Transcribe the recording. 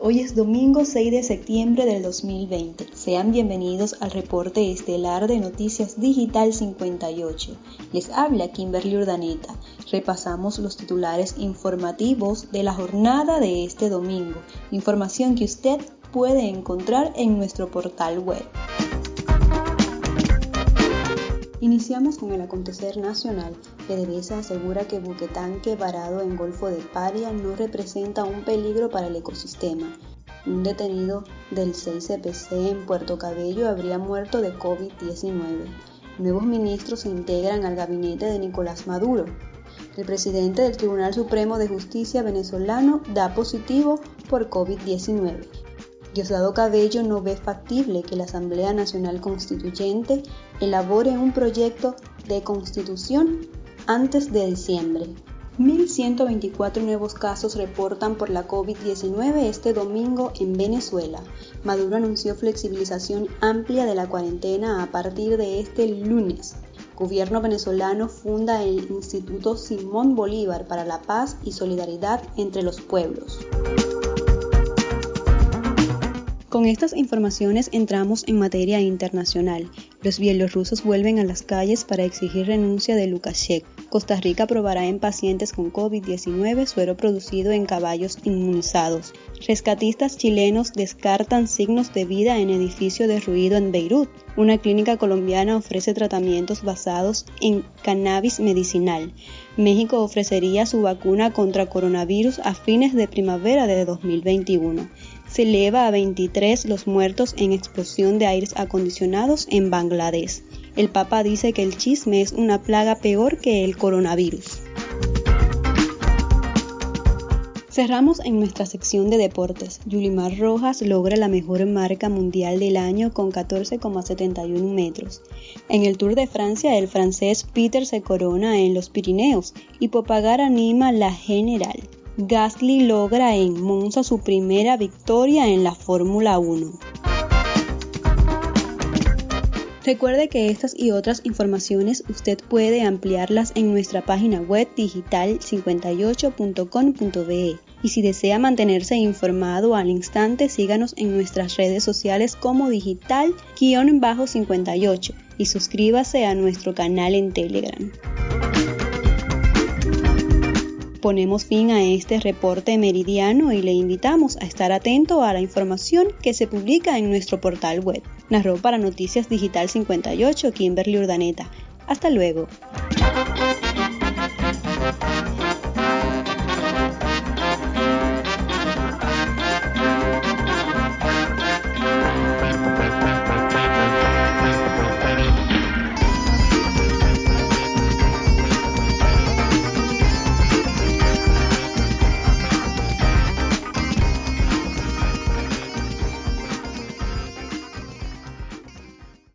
Hoy es domingo 6 de septiembre del 2020. Sean bienvenidos al reporte estelar de Noticias Digital 58. Les habla Kimberly Urdaneta. Repasamos los titulares informativos de la jornada de este domingo, información que usted puede encontrar en nuestro portal web. Iniciamos con el acontecer nacional. PDVSA asegura que buquetanque varado en Golfo de Paria no representa un peligro para el ecosistema. Un detenido del 6CPC en Puerto Cabello habría muerto de COVID-19. Nuevos ministros se integran al gabinete de Nicolás Maduro. El presidente del Tribunal Supremo de Justicia venezolano da positivo por COVID-19. Diosdado Cabello no ve factible que la Asamblea Nacional Constituyente elabore un proyecto de constitución antes de diciembre. 1.124 nuevos casos reportan por la COVID-19 este domingo en Venezuela. Maduro anunció flexibilización amplia de la cuarentena a partir de este lunes. Gobierno venezolano funda el Instituto Simón Bolívar para la Paz y Solidaridad entre los Pueblos. Con estas informaciones entramos en materia internacional. Los bielorrusos vuelven a las calles para exigir renuncia de Lukashenko. Costa Rica aprobará en pacientes con COVID-19 suero producido en caballos inmunizados. Rescatistas chilenos descartan signos de vida en edificio derruido en Beirut. Una clínica colombiana ofrece tratamientos basados en cannabis medicinal. México ofrecería su vacuna contra coronavirus a fines de primavera de 2021 se eleva a 23 los muertos en explosión de aires acondicionados en Bangladesh. El Papa dice que el chisme es una plaga peor que el coronavirus. Cerramos en nuestra sección de deportes. Yulimar Rojas logra la mejor marca mundial del año con 14,71 metros. En el Tour de Francia, el francés Peter se corona en los Pirineos y Popagar anima la general. Gasly logra en Monza su primera victoria en la Fórmula 1. Recuerde que estas y otras informaciones usted puede ampliarlas en nuestra página web digital58.com.be y si desea mantenerse informado al instante síganos en nuestras redes sociales como digital-58 y suscríbase a nuestro canal en Telegram ponemos fin a este reporte meridiano y le invitamos a estar atento a la información que se publica en nuestro portal web. Narró para Noticias Digital 58 Kimberly Urdaneta. Hasta luego.